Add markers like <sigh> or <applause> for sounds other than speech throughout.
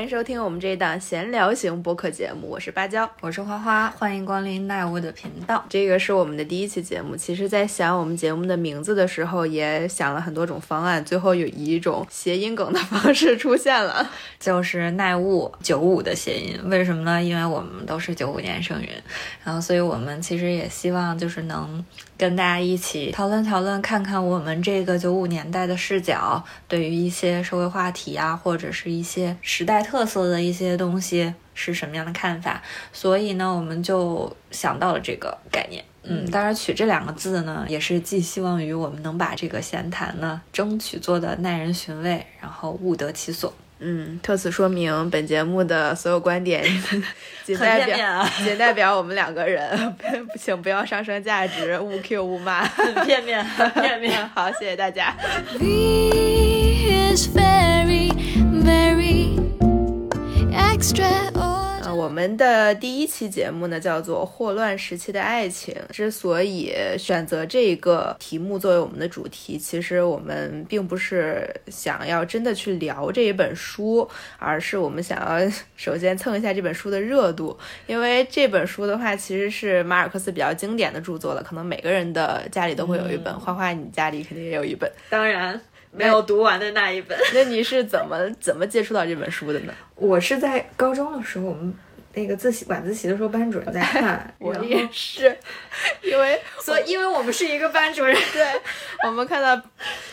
欢迎收听我们这一档闲聊型播客节目，我是芭蕉。我是花花，欢迎光临奈屋的频道。这个是我们的第一期节目。其实，在想我们节目的名字的时候，也想了很多种方案，最后有以一种谐音梗的方式出现了。<laughs> 就是奈物九五的谐音，为什么呢？因为我们都是九五年生人，然后所以我们其实也希望就是能跟大家一起讨论讨论，看看我们这个九五年代的视角，对于一些社会话题啊，或者是一些时代特色的一些东西是什么样的看法。所以呢，我们就想到了这个概念。嗯，当然取这两个字呢，也是寄希望于我们能把这个闲谈呢，争取做的耐人寻味，然后物得其所。嗯，特此说明，本节目的所有观点 <laughs> 仅代表、<laughs> 仅代表我们两个人，<laughs> 请不要上升价值，勿 Q 勿骂。很片面，很片面。好，谢谢大家。V is very, very extraordinary. 呃，我们的第一期节目呢叫做《霍乱时期的爱情》。之所以选择这个题目作为我们的主题，其实我们并不是想要真的去聊这一本书，而是我们想要首先蹭一下这本书的热度。因为这本书的话，其实是马尔克斯比较经典的著作了，可能每个人的家里都会有一本。花花，你家里肯定也有一本。当然没有读完的那一本。那你是怎么怎么接触到这本书的呢？我是在高中的时候，我们那个自习晚自习的时候，班主任在看，<laughs> 我也是，因为 <laughs> 所以因为我们是一个班主任，对，我们看到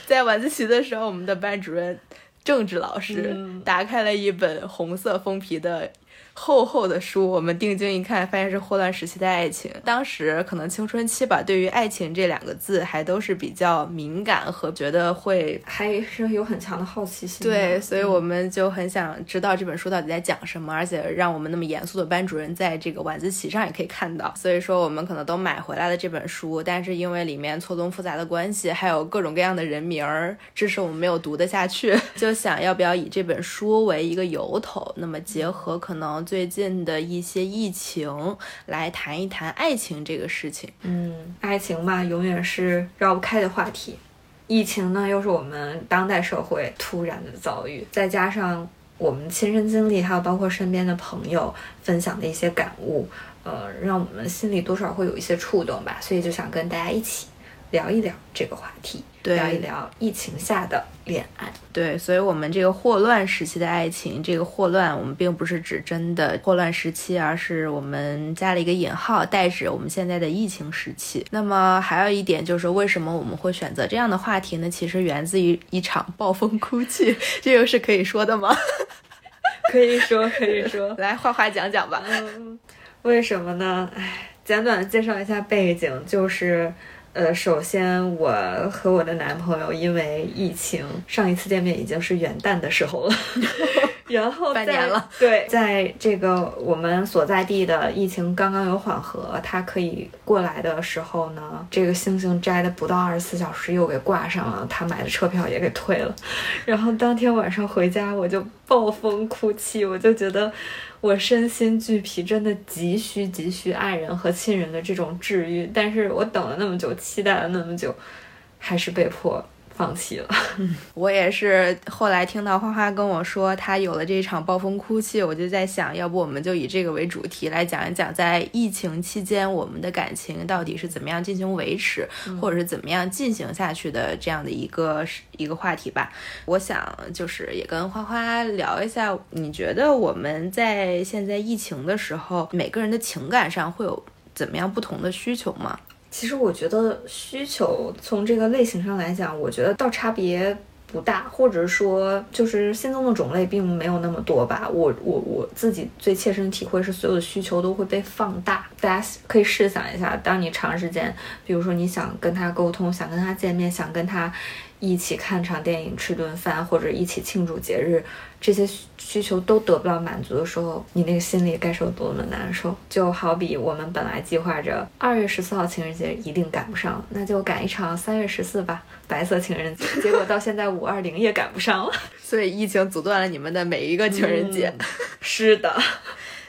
在晚自习的时候，我们的班主任政治老师嗯打开了一本红色封皮的。厚厚的书，我们定睛一看，发现是霍乱时期的爱情。当时可能青春期吧，对于爱情这两个字还都是比较敏感和觉得会还是有很强的好奇心。对，所以我们就很想知道这本书到底在讲什么，而且让我们那么严肃的班主任在这个晚自习上也可以看到。所以说我们可能都买回来了这本书，但是因为里面错综复杂的关系，还有各种各样的人名儿，致使我们没有读得下去，<laughs> 就想要不要以这本书为一个由头，那么结合可能最近的一些疫情来谈一谈爱情这个事情。嗯，爱情嘛，永远是绕不开的话题。疫情呢，又是我们当代社会突然的遭遇，再加上我们亲身经历，还有包括身边的朋友分享的一些感悟，呃，让我们心里多少会有一些触动吧。所以就想跟大家一起聊一聊这个话题，对聊一聊疫情下的恋爱。对，所以，我们这个霍乱时期的爱情，这个霍乱，我们并不是指真的霍乱时期，而是我们加了一个引号，代指我们现在的疫情时期。那么，还有一点就是，为什么我们会选择这样的话题呢？其实源自于一场暴风哭泣，<laughs> 这个是可以说的吗？<laughs> 可以说，可以说。<laughs> 来，画画讲讲吧。嗯，为什么呢？唉，简短的介绍一下背景，就是，呃，首先我和我的男朋友因为疫情，上一次见面已经是元旦的时候了，<laughs> 然后在半年了。对，在这个我们所在地的疫情刚刚有缓和，他可以过来的时候呢，这个星星摘的不到二十四小时又给挂上了，他买的车票也给退了。然后当天晚上回家，我就暴风哭泣，我就觉得我身心俱疲，真的急需急需爱人和亲人的这种治愈。但是我等了那么久，期待了那么久，还是被迫放弃了。<laughs> 我也是后来听到花花跟我说她有了这场暴风哭泣，我就在想，要不我们就以这个为主题来讲一讲，在疫情期间我们的感情到底是怎么样进行维持，或者是怎么样进行下去的这样的一个一个话题吧。我想就是也跟花花聊一下，你觉得我们在现在疫情的时候，每个人的情感上会有怎么样不同的需求吗？其实我觉得需求从这个类型上来讲，我觉得倒差别不大，或者说就是新增的种类并没有那么多吧。我我我自己最切身体会是所有的需求都会被放大。大家可以试想一下，当你长时间，比如说你想跟他沟通，想跟他见面，想跟他一起看场电影、吃顿饭，或者一起庆祝节日，这些需需求都得不到满足的时候，你那个心里该是有多么难受。就好比我们本来计划着二月十四号情人节一定赶不上，那就赶一场三月十四吧，白色情人节。结果到现在五二零也赶不上了。<laughs> 所以疫情阻断了你们的每一个情人节。是的，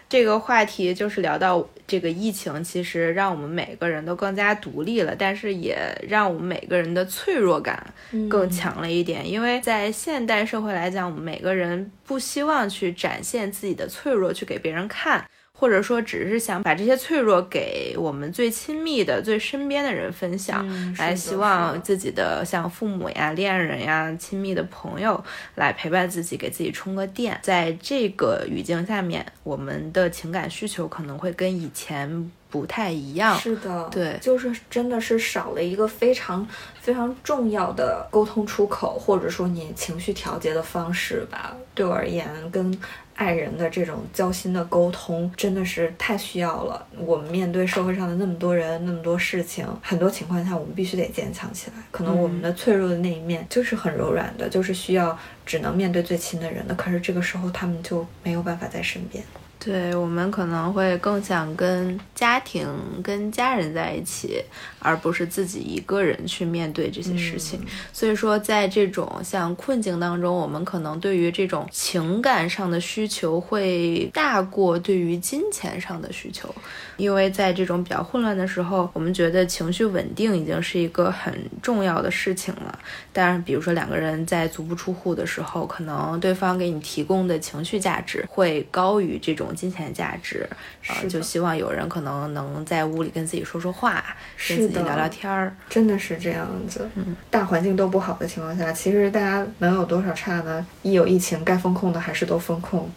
这个话题就是聊到这个疫情，其实让我们每个人都更加独立了，但是也让我们每个人的脆弱感更强了一点。因为在现代社会来讲，我们每个人不希望去展现自己的脆弱，去给别人看。或者说，只是想把这些脆弱给我们最亲密的、最身边的人分享，来希望自己的像父母呀、恋人呀、亲密的朋友来陪伴自己，给自己充个电。在这个语境下面，我们的情感需求可能会跟以前不太一样。是的，对，就是真的是少了一个非常非常重要的沟通出口，或者说你情绪调节的方式吧。对我而言，跟。爱人的这种交心的沟通真的是太需要了。我们面对社会上的那么多人、那么多事情，很多情况下我们必须得坚强起来。可能我们的脆弱的那一面就是很柔软的，就是需要只能面对最亲的人的。可是这个时候他们就没有办法在身边。对我们可能会更想跟家庭、跟家人在一起，而不是自己一个人去面对这些事情。所以说，在这种像困境当中，我们可能对于这种情感上的需求会大过对于金钱上的需求。因为在这种比较混乱的时候，我们觉得情绪稳定已经是一个很重要的事情了。但是，比如说两个人在足不出户的时候，可能对方给你提供的情绪价值会高于这种金钱价值，呃，就希望有人可能能在屋里跟自己说说话，跟自己聊聊天儿，真的是这样子。嗯，大环境都不好的情况下，其实大家能有多少差呢？一有疫情，该风控的还是都风控。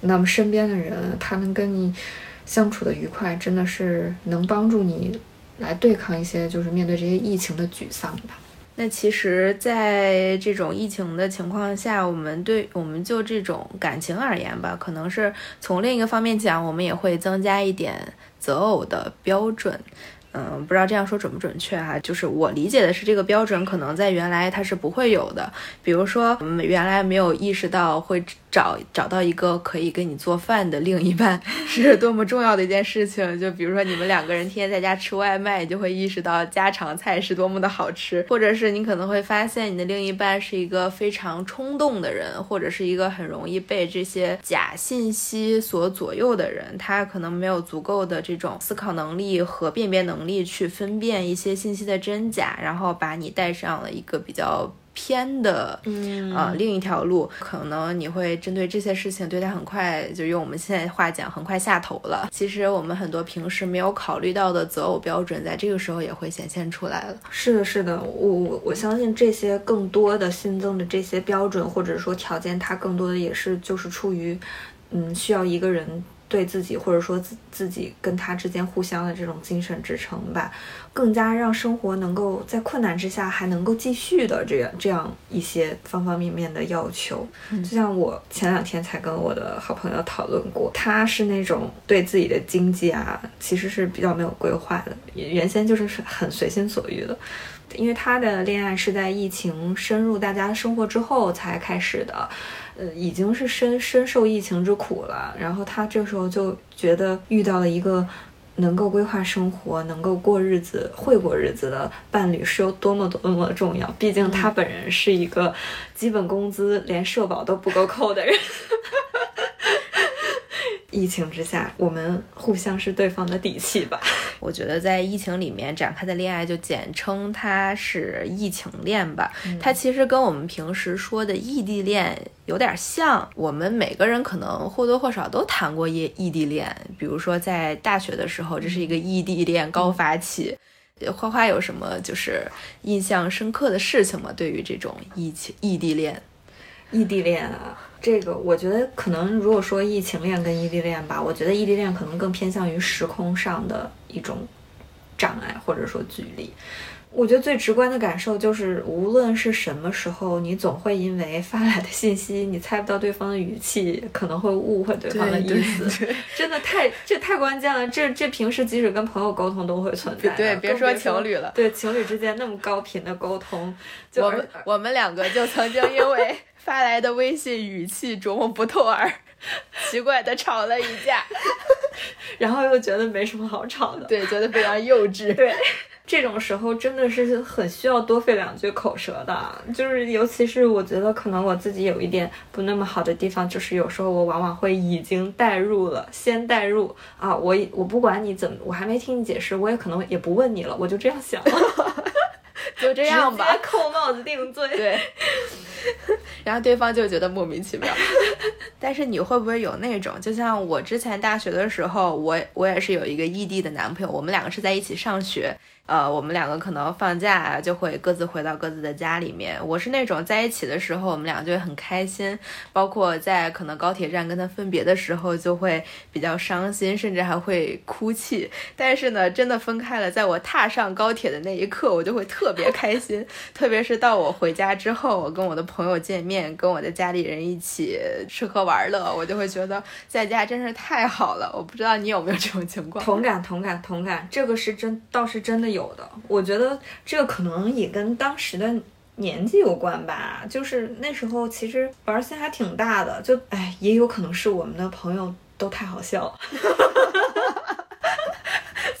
那么身边的人，他能跟你。相处的愉快，真的是能帮助你来对抗一些，就是面对这些疫情的沮丧吧。那其实，在这种疫情的情况下，我们对我们就这种感情而言吧，可能是从另一个方面讲，我们也会增加一点择偶的标准。嗯，不知道这样说准不准确哈？就是我理解的是，这个标准可能在原来它是不会有的。比如说，嗯原来没有意识到会找找到一个可以给你做饭的另一半 <laughs> 是多么重要的一件事情。就比如说，你们两个人天天在家吃外卖，就会意识到家常菜是多么的好吃。或者是你可能会发现，你的另一半是一个非常冲动的人，或者是一个很容易被这些假信息所左右的人。他可能没有足够的这种思考能力和辨别能。能力去分辨一些信息的真假，然后把你带上了一个比较偏的，嗯啊另一条路，可能你会针对这些事情对他很快就用我们现在话讲很快下头了。其实我们很多平时没有考虑到的择偶标准，在这个时候也会显现出来了。是的，是的，我我我相信这些更多的新增的这些标准或者说条件，它更多的也是就是出于，嗯，需要一个人。对自己，或者说自自己跟他之间互相的这种精神支撑吧，更加让生活能够在困难之下还能够继续的这样这样一些方方面面的要求。就像我前两天才跟我的好朋友讨论过，他是那种对自己的经济啊，其实是比较没有规划的，原先就是很随心所欲的。因为他的恋爱是在疫情深入大家生活之后才开始的，呃，已经是深深受疫情之苦了。然后他这时候就觉得遇到了一个能够规划生活、能够过日子、会过日子的伴侣是有多么多么的重要。毕竟他本人是一个基本工资连社保都不够扣的人。疫情之下，我们互相是对方的底气吧。<laughs> 我觉得在疫情里面展开的恋爱，就简称它是疫情恋吧。它其实跟我们平时说的异地恋有点像。我们每个人可能或多或少都谈过异异地恋，比如说在大学的时候，这是一个异地恋高发期。花花有什么就是印象深刻的事情吗？对于这种异情异地恋，异地恋啊。这个我觉得可能，如果说异情恋跟异地恋吧，我觉得异地恋可能更偏向于时空上的一种障碍或者说距离。我觉得最直观的感受就是，无论是什么时候，你总会因为发来的信息，你猜不到对方的语气，可能会误会对方的意思。真的太这太关键了，这这平时即使跟朋友沟通都会存在。对，别说情侣了，对情侣之间那么高频的沟通，我们我们两个就曾经因为。发来的微信语气琢磨不透耳，<laughs> 奇怪的吵了一架，<laughs> 然后又觉得没什么好吵的，对，觉得非常幼稚。<laughs> 对，这种时候真的是很需要多费两句口舌的，就是尤其是我觉得可能我自己有一点不那么好的地方，就是有时候我往往会已经代入了，先代入啊，我我不管你怎么，我还没听你解释，我也可能也不问你了，我就这样想了，就这样吧，扣帽子定罪。对，<laughs> 然后对方就觉得莫名其妙。<laughs> 但是你会不会有那种，就像我之前大学的时候，我我也是有一个异地的男朋友，我们两个是在一起上学。呃，我们两个可能放假就会各自回到各自的家里面。我是那种在一起的时候，我们两个就会很开心，包括在可能高铁站跟他分别的时候，就会比较伤心，甚至还会哭泣。但是呢，真的分开了，在我踏上高铁的那一刻，我就会特别开心。<laughs> 特别是到我回家之后，我跟我的朋友见面，跟我的家里人一起吃喝玩乐，我就会觉得在家真是太好了。我不知道你有没有这种情况？同感，同感，同感。这个是真，倒是真的有。有的，我觉得这个可能也跟当时的年纪有关吧。就是那时候其实玩心还挺大的，就哎，也有可能是我们的朋友都太好笑了。<laughs>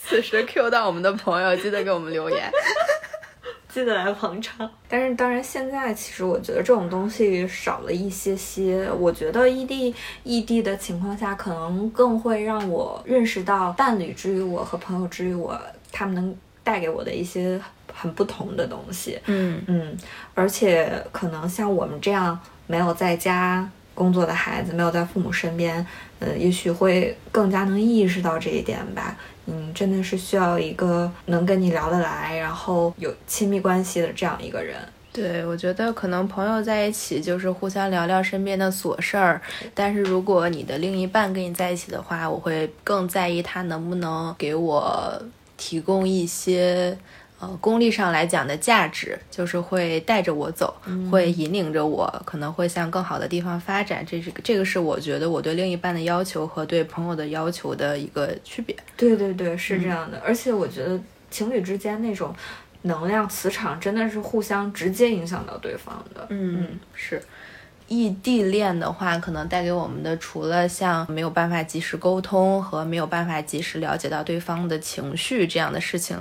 此时 Q 到我们的朋友，记得给我们留言，<laughs> 记得来捧场。但是当然，现在其实我觉得这种东西少了一些些。我觉得异地异地的情况下，可能更会让我认识到伴侣之于我和朋友之于我，他们能。带给我的一些很不同的东西，嗯嗯，而且可能像我们这样没有在家工作的孩子，没有在父母身边，呃，也许会更加能意识到这一点吧。嗯，真的是需要一个能跟你聊得来，然后有亲密关系的这样一个人。对，我觉得可能朋友在一起就是互相聊聊身边的琐事儿，但是如果你的另一半跟你在一起的话，我会更在意他能不能给我。提供一些，呃，功利上来讲的价值，就是会带着我走，会引领着我，可能会向更好的地方发展。这是这个是我觉得我对另一半的要求和对朋友的要求的一个区别。对对对，是这样的。而且我觉得情侣之间那种能量磁场真的是互相直接影响到对方的。嗯，是。异地恋的话，可能带给我们的除了像没有办法及时沟通和没有办法及时了解到对方的情绪这样的事情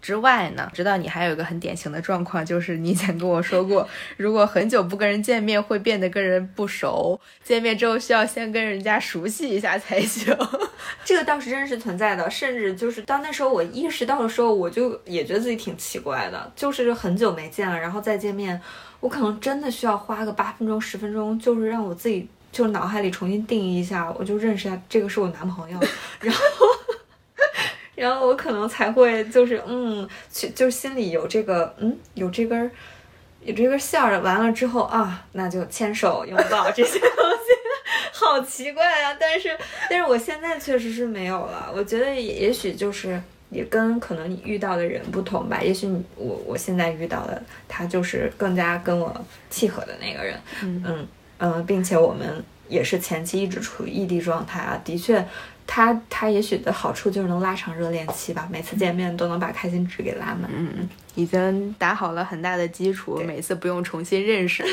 之外呢，知道你还有一个很典型的状况，就是你以前跟我说过，如果很久不跟人见面，会变得跟人不熟，见面之后需要先跟人家熟悉一下才行。<laughs> 这个倒是真实存在的，甚至就是到那时候我意识到的时候，我就也觉得自己挺奇怪的，就是很久没见了，然后再见面。我可能真的需要花个八分钟、十分钟，就是让我自己就脑海里重新定义一下，我就认识下这个是我男朋友，<laughs> 然后，然后我可能才会就是嗯，去就心里有这个嗯有这根有这根线儿，完了之后啊，那就牵手拥抱 <laughs> 这些东西，好奇怪啊！但是但是我现在确实是没有了，我觉得也许就是。也跟可能你遇到的人不同吧，也许你我我现在遇到的他就是更加跟我契合的那个人，嗯嗯并且我们也是前期一直处于异地状态啊，的确，他他也许的好处就是能拉长热恋期吧，每次见面都能把开心值给拉满，嗯，已经打好了很大的基础，每次不用重新认识了。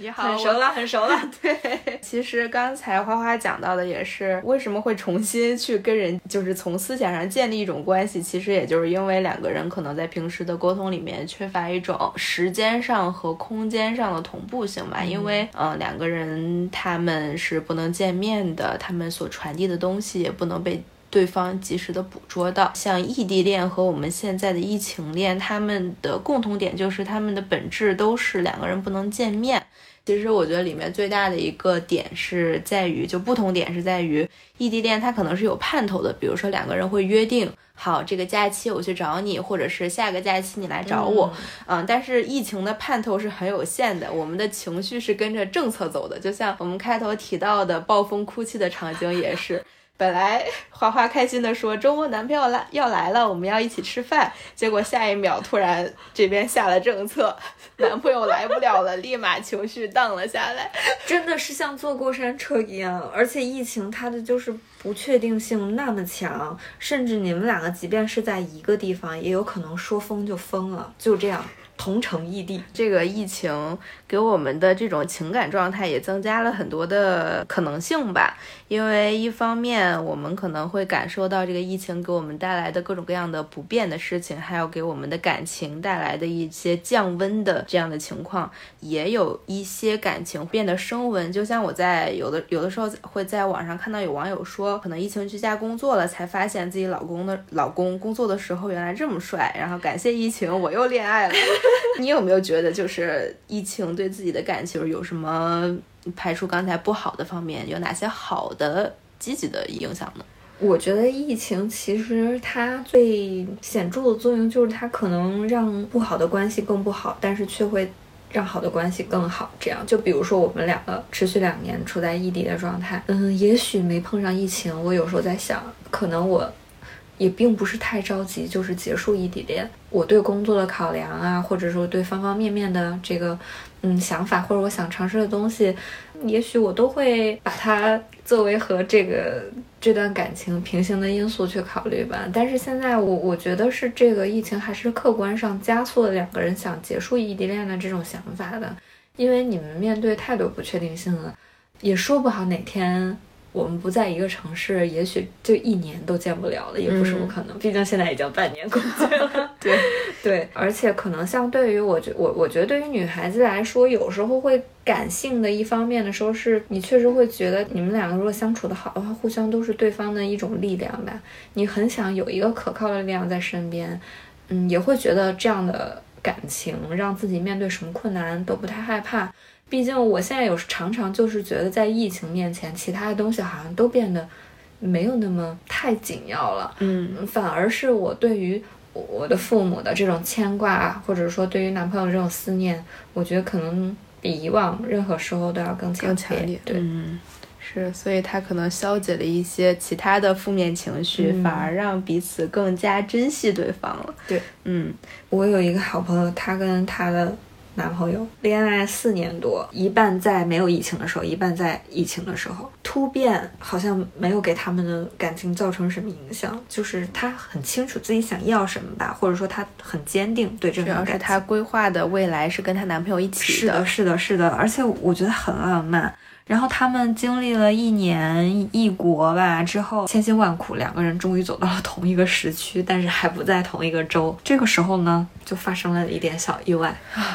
你好，很熟了，很熟了。<laughs> 对，其实刚才花花讲到的也是为什么会重新去跟人，就是从思想上建立一种关系。其实也就是因为两个人可能在平时的沟通里面缺乏一种时间上和空间上的同步性吧。因为，嗯，两个人他们是不能见面的，他们所传递的东西也不能被对方及时的捕捉到。像异地恋和我们现在的疫情恋，他们的共同点就是他们的本质都是两个人不能见面。其实我觉得里面最大的一个点是在于，就不同点是在于异地恋，它可能是有盼头的。比如说两个人会约定好这个假期我去找你，或者是下个假期你来找我，嗯。但是疫情的盼头是很有限的，我们的情绪是跟着政策走的。就像我们开头提到的暴风哭泣的场景也是。本来花花开心的说周末男朋友来要来了，我们要一起吃饭。结果下一秒突然这边下了政策，男朋友来不了了，立马情绪荡了下来，<laughs> 真的是像坐过山车一样。而且疫情它的就是不确定性那么强，甚至你们两个即便是在一个地方，也有可能说封就封了，就这样。同城异地。这个疫情给我们的这种情感状态也增加了很多的可能性吧。因为一方面，我们可能会感受到这个疫情给我们带来的各种各样的不便的事情，还有给我们的感情带来的一些降温的这样的情况，也有一些感情变得升温。就像我在有的有的时候会在网上看到有网友说，可能疫情居家工作了，才发现自己老公的老公工作的时候原来这么帅，然后感谢疫情，我又恋爱了。<laughs> 你有没有觉得，就是疫情对自己的感情有什么？排除刚才不好的方面，有哪些好的、积极的影响呢？我觉得疫情其实它最显著的作用就是它可能让不好的关系更不好，但是却会让好的关系更好。这样，就比如说我们两个持续两年处在异地的状态，嗯，也许没碰上疫情，我有时候在想，可能我也并不是太着急，就是结束异地恋。我对工作的考量啊，或者说对方方面面的这个。嗯，想法或者我想尝试的东西，也许我都会把它作为和这个这段感情平行的因素去考虑吧。但是现在我我觉得是这个疫情还是客观上加速了两个人想结束异地恋的这种想法的，因为你们面对太多不确定性了，也说不好哪天。我们不在一个城市，也许就一年都见不了了，也不是不可能。毕竟现在已经半年过去了。<laughs> 对对，而且可能相对于我觉我我觉得对于女孩子来说，有时候会感性的一方面的时候，是你确实会觉得你们两个如果相处的好的话，互相都是对方的一种力量吧。你很想有一个可靠的力量在身边，嗯，也会觉得这样的感情让自己面对什么困难都不太害怕。毕竟我现在有常常就是觉得，在疫情面前，其他的东西好像都变得没有那么太紧要了。嗯，反而是我对于我的父母的这种牵挂，或者说对于男朋友这种思念，我觉得可能比以往任何时候都要更强烈。对，嗯，是，所以他可能消解了一些其他的负面情绪，反而让彼此更加珍惜对方了。对，嗯，我有一个好朋友，他跟他的。男朋友恋爱四年多，一半在没有疫情的时候，一半在疫情的时候。突变好像没有给他们的感情造成什么影响，就是他很清楚自己想要什么吧，或者说他很坚定对这个。主要是他规划的未来是跟她男朋友一起的。是的，是的，是的，而且我觉得很浪漫。然后他们经历了一年异国吧之后，千辛万苦，两个人终于走到了同一个时区，但是还不在同一个州。这个时候呢，就发生了一点小意外。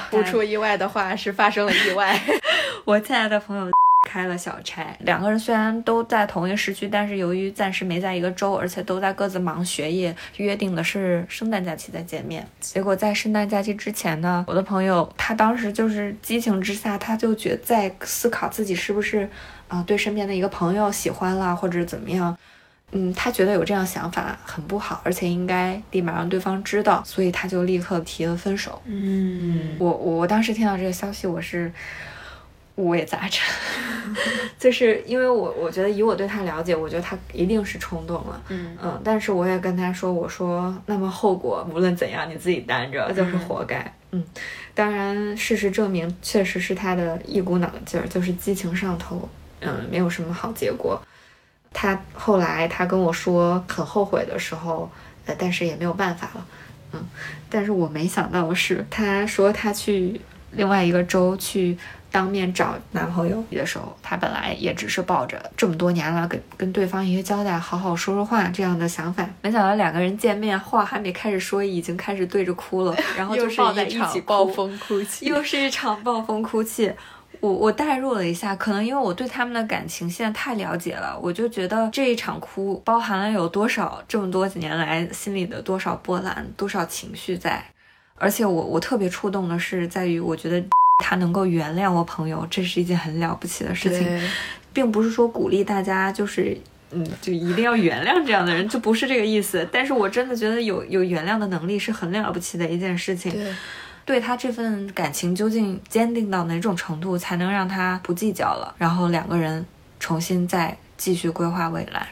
不出意外的话，是发生了意外。<laughs> 我亲爱的朋友。开了小差，两个人虽然都在同一个时区，但是由于暂时没在一个州，而且都在各自忙学业，约定的是圣诞假期再见面。结果在圣诞假期之前呢，我的朋友他当时就是激情之下，他就觉在思考自己是不是啊对身边的一个朋友喜欢了或者怎么样，嗯，他觉得有这样想法很不好，而且应该立马让对方知道，所以他就立刻提了分手。嗯，我我当时听到这个消息，我是。我也杂陈，<laughs> 就是因为我我觉得以我对他了解，我觉得他一定是冲动了，嗯。嗯，但是我也跟他说，我说那么后果无论怎样你自己担着，就是活该，嗯，当然事实证明确实是他的一股脑的劲儿，就是激情上头，嗯，没有什么好结果。他后来他跟我说很后悔的时候，呃，但是也没有办法了，嗯，但是我没想到的是，他说他去另外一个州去。当面找男朋友的时候，她本来也只是抱着这么多年了，跟跟对方一个交代，好好说说话这样的想法。没想到两个人见面，话还没开始说，已经开始对着哭了，<laughs> 然后就抱在一场暴风哭泣，又是一场暴风哭泣。我我代入了一下，可能因为我对他们的感情现在太了解了，我就觉得这一场哭包含了有多少这么多几年来心里的多少波澜，多少情绪在。而且我我特别触动的是，在于我觉得。<laughs> 他能够原谅我朋友，这是一件很了不起的事情，并不是说鼓励大家就是嗯，就一定要原谅这样的人，就不是这个意思。但是我真的觉得有有原谅的能力是很了不起的一件事情。对，对他这份感情究竟坚定到哪种程度，才能让他不计较了，然后两个人重新再继续规划未来。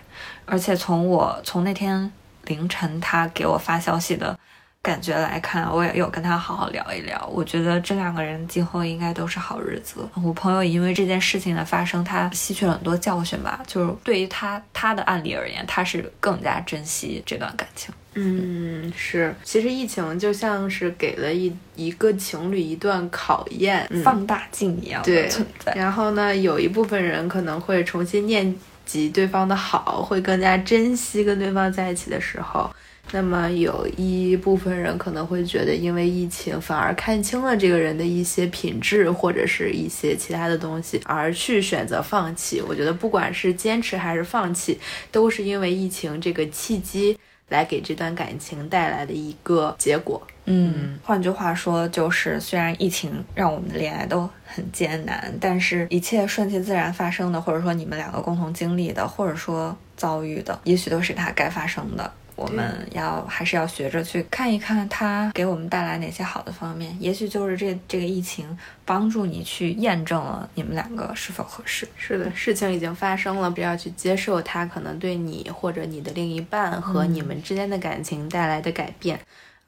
而且从我从那天凌晨他给我发消息的。感觉来看，我也有跟他好好聊一聊。我觉得这两个人今后应该都是好日子。我朋友因为这件事情的发生，他吸取了很多教训吧。就是对于他他的案例而言，他是更加珍惜这段感情。嗯，是，其实疫情就像是给了一一个情侣一段考验，嗯放大镜一样对的存在。然后呢，有一部分人可能会重新念及对方的好，会更加珍惜跟对方在一起的时候。那么有一部分人可能会觉得，因为疫情反而看清了这个人的一些品质或者是一些其他的东西，而去选择放弃。我觉得不管是坚持还是放弃，都是因为疫情这个契机来给这段感情带来的一个结果。嗯，换句话说，就是虽然疫情让我们的恋爱都很艰难，但是一切顺其自然发生的，或者说你们两个共同经历的，或者说遭遇的，也许都是它该发生的。我们要还是要学着去看一看它给我们带来哪些好的方面，也许就是这这个疫情帮助你去验证了你们两个是否合适。是的，事情已经发生了，不要去接受它可能对你或者你的另一半和你们之间的感情带来的改变。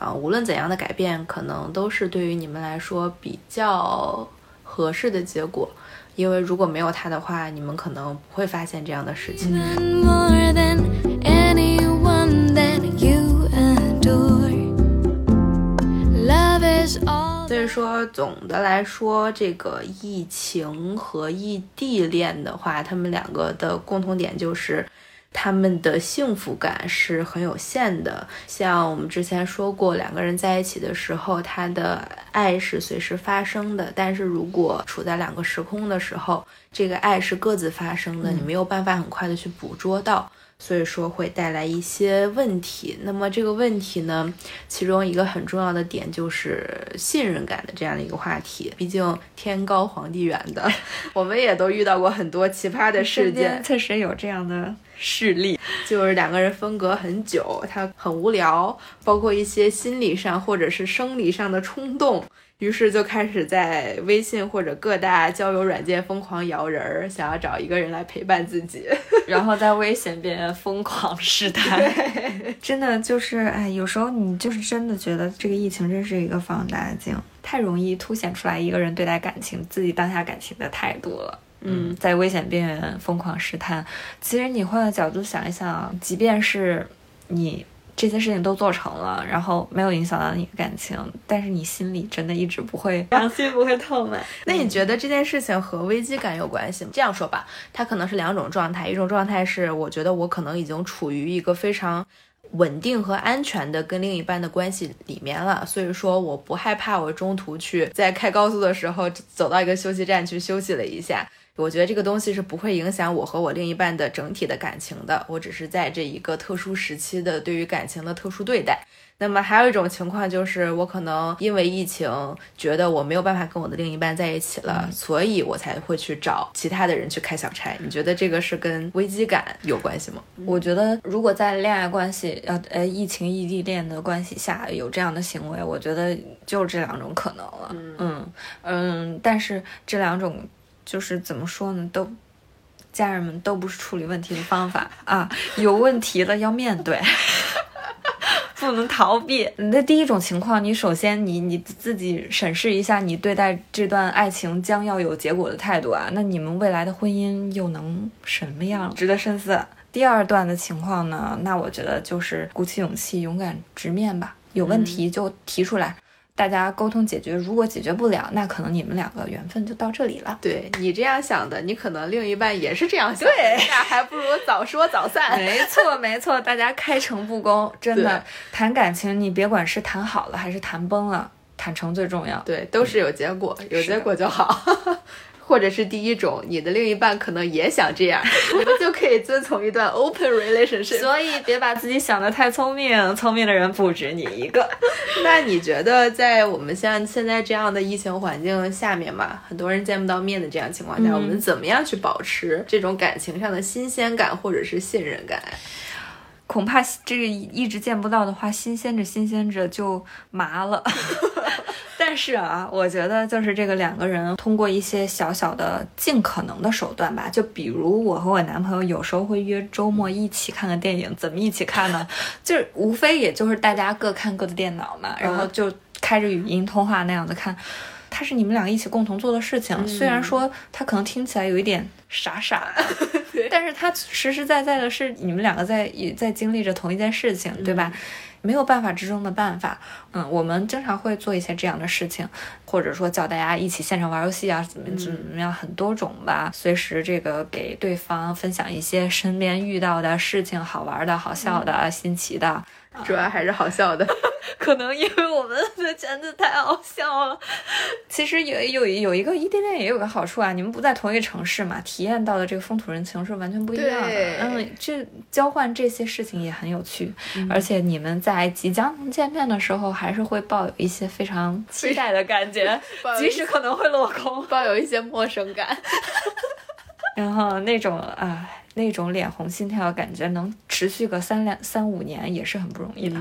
啊、无论怎样的改变，可能都是对于你们来说比较合适的结果。因为如果没有他的话，你们可能不会发现这样的事情。所以说，总的来说，这个疫情和异地恋的话，他们两个的共同点就是。他们的幸福感是很有限的，像我们之前说过，两个人在一起的时候，他的爱是随时发生的。但是如果处在两个时空的时候，这个爱是各自发生的，你没有办法很快的去捕捉到。所以说会带来一些问题。那么这个问题呢，其中一个很重要的点就是信任感的这样的一个话题。毕竟天高皇帝远的，<laughs> 我们也都遇到过很多奇葩的事件，确实有这样的事例。就是两个人分隔很久，他很无聊，包括一些心理上或者是生理上的冲动。于是就开始在微信或者各大交友软件疯狂摇人儿，想要找一个人来陪伴自己。<laughs> 然后在危险边缘疯狂试探，<laughs> 真的就是哎，有时候你就是真的觉得这个疫情真是一个放大镜，太容易凸显出来一个人对待感情、自己当下感情的态度了。嗯，在危险边缘疯狂试探，其实你换个角度想一想，即便是你这些事情都做成了，然后没有影响到你的感情，但是你心里真的一直不会良心不会痛吗？<laughs> 那你觉得这件事情和危机感有关系吗？这样说吧，它可能是两种状态，一种状态是我觉得我可能已经处于一个非常稳定和安全的跟另一半的关系里面了，所以说我不害怕我中途去在开高速的时候走到一个休息站去休息了一下。我觉得这个东西是不会影响我和我另一半的整体的感情的，我只是在这一个特殊时期的对于感情的特殊对待。那么还有一种情况就是，我可能因为疫情，觉得我没有办法跟我的另一半在一起了，所以我才会去找其他的人去开小差。你觉得这个是跟危机感有关系吗？我觉得，如果在恋爱关系，呃呃，疫情异地恋的关系下有这样的行为，我觉得就这两种可能了。嗯嗯但是这两种就是怎么说呢，都家人们都不是处理问题的方法啊，有问题了要面对。<laughs> 不能逃避。那第一种情况，你首先你你自己审视一下你对待这段爱情将要有结果的态度啊，那你们未来的婚姻又能什么样？值得深思。第二段的情况呢，那我觉得就是鼓起勇气，勇敢直面吧，有问题就提出来。大家沟通解决，如果解决不了，那可能你们两个缘分就到这里了。对你这样想的，你可能另一半也是这样想的，对那还不如早说早散。<laughs> 没错，没错，大家开诚布公，真的谈感情，你别管是谈好了还是谈崩了，坦诚最重要。对，都是有结果，有结果就好。<laughs> 或者是第一种，你的另一半可能也想这样，<laughs> 你们就可以遵从一段 open relationship。所以别把自己想得太聪明，聪明的人不止你一个。<laughs> 那你觉得，在我们像现在这样的疫情环境下面嘛，很多人见不到面的这样情况下，嗯我们怎么样去保持这种感情上的新鲜感或者是信任感？恐怕这个一直见不到的话，新鲜着新鲜着就麻了。<laughs> 但是啊，我觉得就是这个两个人通过一些小小的、尽可能的手段吧，就比如我和我男朋友有时候会约周末一起看个电影，怎么一起看呢？<laughs> 就是无非也就是大家各看各的电脑嘛，然后就开着语音通话那样的看。它它是你们两个一起共同做的事情。虽然说它可能听起来有一点傻傻 <laughs> 的，但是它实实在在的是你们两个在也在经历着同一件事情，对吧？没有办法之中的办法，嗯，我们经常会做一些这样的事情，或者说叫大家一起现场玩游戏啊，怎么怎么样，很多种吧。随时这个给对方分享一些身边遇到的事情，好玩的、好笑的、新奇的。主要还是好笑的，<laughs> 可能因为我们的圈子太好笑了。其实有有有一个异地恋也有个好处啊，你们不在同一个城市嘛，体验到的这个风土人情是完全不一样的。嗯，这交换这些事情也很有趣，而且你们在即将能见面的时候，还是会抱有一些非常期待的感觉，即使可能会落空，抱有一些陌生感。<laughs> 然后那种啊。那种脸红心跳的感觉能持续个三两三五年也是很不容易的。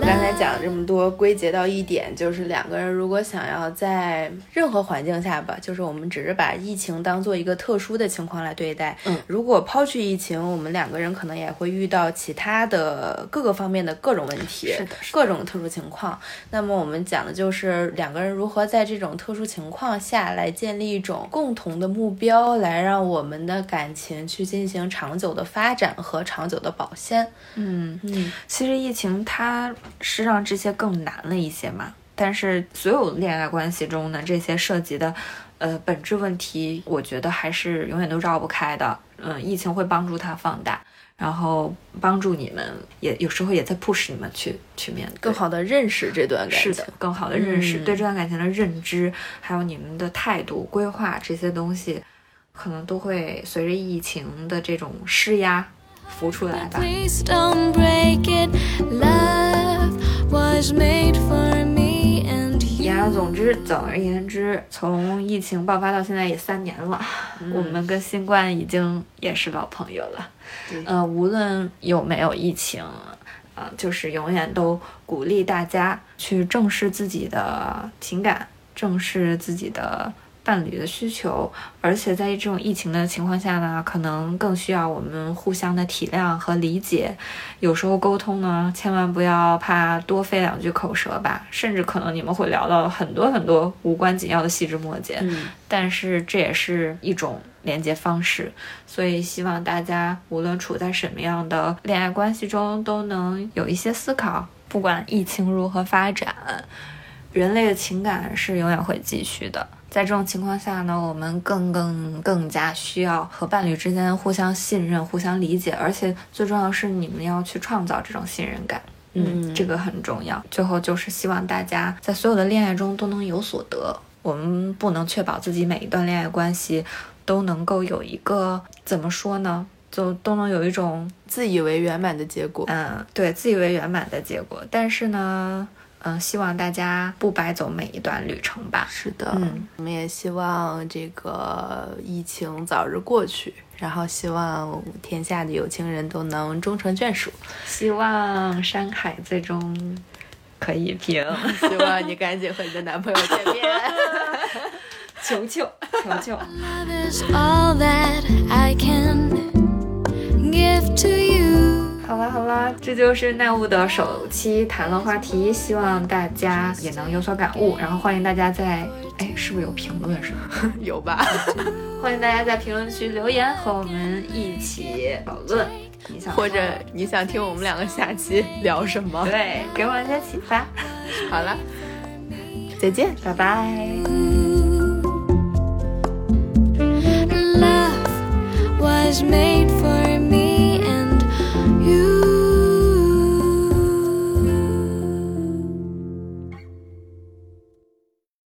刚才讲这么多，归结到一点，就是两个人如果想要在任何环境下吧，就是我们只是把疫情当做一个特殊的情况来对待。嗯，如果抛去疫情，我们两个人可能也会遇到其他的各个方面的各种问题，是的，各种特殊情况。那么我们讲的就是两个人如何在这种特殊情况下来建立一种共同的目标，来让我们的感情去进行长久的发展和长久的保鲜。嗯嗯，其实疫情它是让这些更难了一些嘛，但是所有恋爱关系中呢，这些涉及的呃本质问题，我觉得还是永远都绕不开的。嗯，疫情会帮助它放大。然后帮助你们，也有时候也在 push 你们去去面对，更好的认识这段感情，是的，更好的认识对这段感情的认知，还有你们的态度、规划这些东西，可能都会随着疫情的这种施压浮出来吧。言而总之，总而言之，从疫情爆发到现在也三年了，我们跟新冠已经也是老朋友了。呃，无论有没有疫情，呃，就是永远都鼓励大家去正视自己的情感，正视自己的。伴侣的需求，而且在这种疫情的情况下呢，可能更需要我们互相的体谅和理解。有时候沟通呢，千万不要怕多费两句口舌吧，甚至可能你们会聊到很多很多无关紧要的细枝末节。嗯，但是这也是一种连接方式，所以希望大家无论处在什么样的恋爱关系中，都能有一些思考。不管疫情如何发展，人类的情感是永远会继续的。在这种情况下呢，我们更更更加需要和伴侣之间互相信任、互相理解，而且最重要是你们要去创造这种信任感。嗯，这个很重要。最后就是希望大家在所有的恋爱中都能有所得。我们不能确保自己每一段恋爱关系都能够有一个怎么说呢，就都能有一种自以为圆满的结果。嗯，对，自以为圆满的结果。但是呢。嗯，希望大家不白走每一段旅程吧。是的，嗯，我们也希望这个疫情早日过去，然后希望天下的有情人都能终成眷属，希望山海最终可以平，<laughs> 希望你赶紧和你的男朋友见面，<laughs> <laughs> 求求求求。好啦好啦，这就是奈物的首期谈论话题，希望大家也能有所感悟，然后欢迎大家在，哎，是不是有评论是？<laughs> 有吧？<laughs> 欢迎大家在评论区留言，和我们一起讨论。你想或者你想听我们两个下期聊什么？<laughs> 对，给我一些启发。好了，再见，拜拜。Love was made for